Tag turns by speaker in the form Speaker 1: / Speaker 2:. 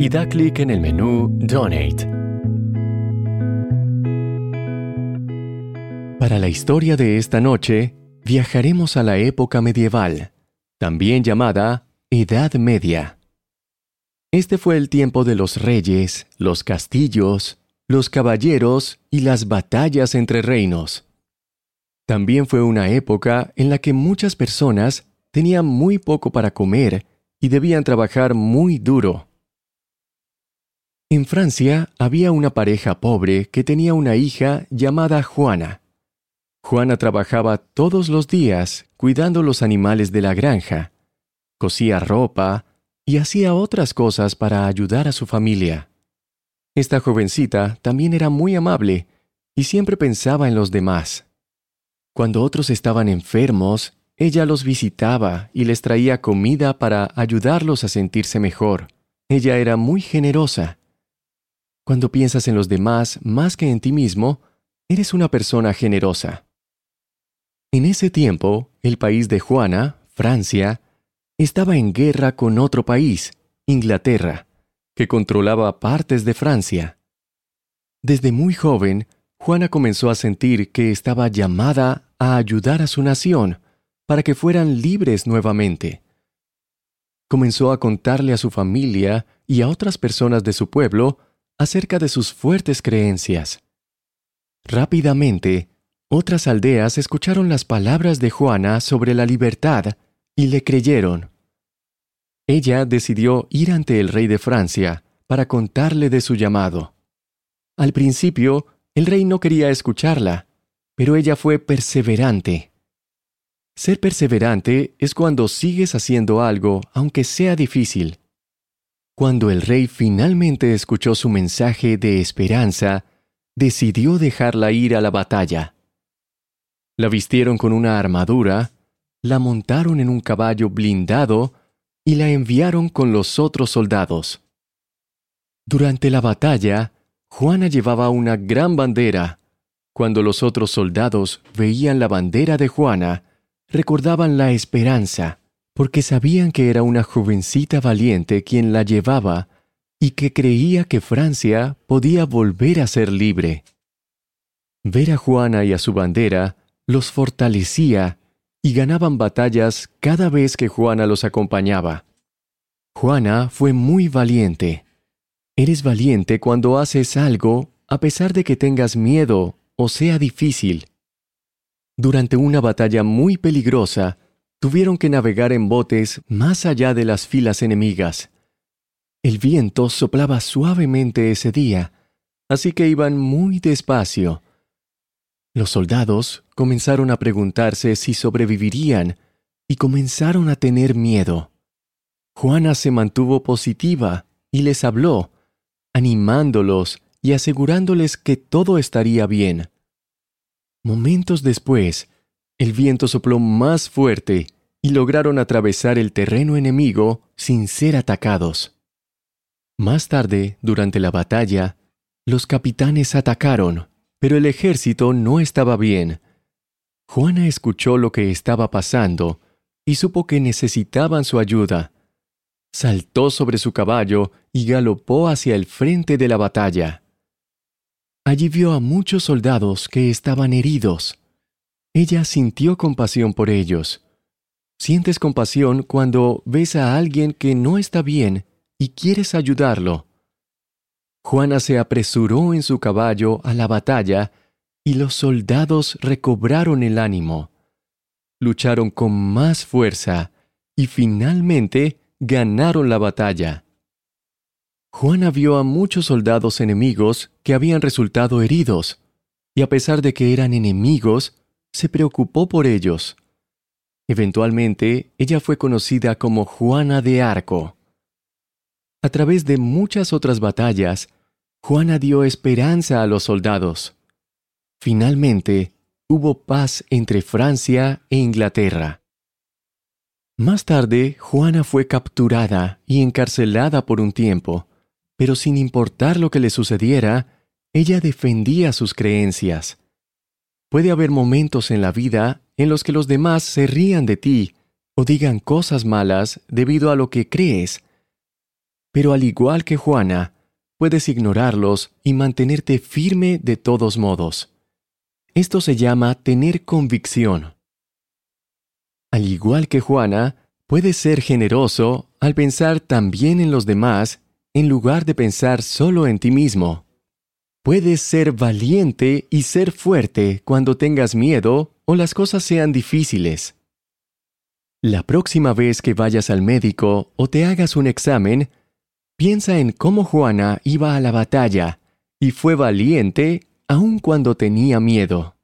Speaker 1: y da clic en el menú Donate. Para la historia de esta noche, viajaremos a la época medieval, también llamada Edad Media. Este fue el tiempo de los reyes, los castillos, los caballeros y las batallas entre reinos. También fue una época en la que muchas personas tenían muy poco para comer y debían trabajar muy duro. En Francia había una pareja pobre que tenía una hija llamada Juana. Juana trabajaba todos los días cuidando los animales de la granja, cosía ropa y hacía otras cosas para ayudar a su familia. Esta jovencita también era muy amable y siempre pensaba en los demás. Cuando otros estaban enfermos, ella los visitaba y les traía comida para ayudarlos a sentirse mejor. Ella era muy generosa. Cuando piensas en los demás más que en ti mismo, eres una persona generosa. En ese tiempo, el país de Juana, Francia, estaba en guerra con otro país, Inglaterra que controlaba partes de Francia. Desde muy joven, Juana comenzó a sentir que estaba llamada a ayudar a su nación para que fueran libres nuevamente. Comenzó a contarle a su familia y a otras personas de su pueblo acerca de sus fuertes creencias. Rápidamente, otras aldeas escucharon las palabras de Juana sobre la libertad y le creyeron ella decidió ir ante el rey de Francia para contarle de su llamado. Al principio, el rey no quería escucharla, pero ella fue perseverante. Ser perseverante es cuando sigues haciendo algo aunque sea difícil. Cuando el rey finalmente escuchó su mensaje de esperanza, decidió dejarla ir a la batalla. La vistieron con una armadura, la montaron en un caballo blindado y la enviaron con los otros soldados. Durante la batalla, Juana llevaba una gran bandera. Cuando los otros soldados veían la bandera de Juana, recordaban la esperanza, porque sabían que era una jovencita valiente quien la llevaba y que creía que Francia podía volver a ser libre. Ver a Juana y a su bandera los fortalecía y ganaban batallas cada vez que Juana los acompañaba. Juana fue muy valiente. Eres valiente cuando haces algo a pesar de que tengas miedo o sea difícil. Durante una batalla muy peligrosa, tuvieron que navegar en botes más allá de las filas enemigas. El viento soplaba suavemente ese día, así que iban muy despacio. Los soldados comenzaron a preguntarse si sobrevivirían y comenzaron a tener miedo. Juana se mantuvo positiva y les habló, animándolos y asegurándoles que todo estaría bien. Momentos después, el viento sopló más fuerte y lograron atravesar el terreno enemigo sin ser atacados. Más tarde, durante la batalla, los capitanes atacaron pero el ejército no estaba bien. Juana escuchó lo que estaba pasando y supo que necesitaban su ayuda. Saltó sobre su caballo y galopó hacia el frente de la batalla. Allí vio a muchos soldados que estaban heridos. Ella sintió compasión por ellos. Sientes compasión cuando ves a alguien que no está bien y quieres ayudarlo. Juana se apresuró en su caballo a la batalla y los soldados recobraron el ánimo. Lucharon con más fuerza y finalmente ganaron la batalla. Juana vio a muchos soldados enemigos que habían resultado heridos, y a pesar de que eran enemigos, se preocupó por ellos. Eventualmente, ella fue conocida como Juana de Arco. A través de muchas otras batallas, Juana dio esperanza a los soldados. Finalmente, hubo paz entre Francia e Inglaterra. Más tarde, Juana fue capturada y encarcelada por un tiempo, pero sin importar lo que le sucediera, ella defendía sus creencias. Puede haber momentos en la vida en los que los demás se rían de ti o digan cosas malas debido a lo que crees. Pero al igual que Juana, puedes ignorarlos y mantenerte firme de todos modos. Esto se llama tener convicción. Al igual que Juana, puedes ser generoso al pensar también en los demás en lugar de pensar solo en ti mismo. Puedes ser valiente y ser fuerte cuando tengas miedo o las cosas sean difíciles. La próxima vez que vayas al médico o te hagas un examen, piensa en cómo Juana iba a la batalla y fue valiente aun cuando tenía miedo.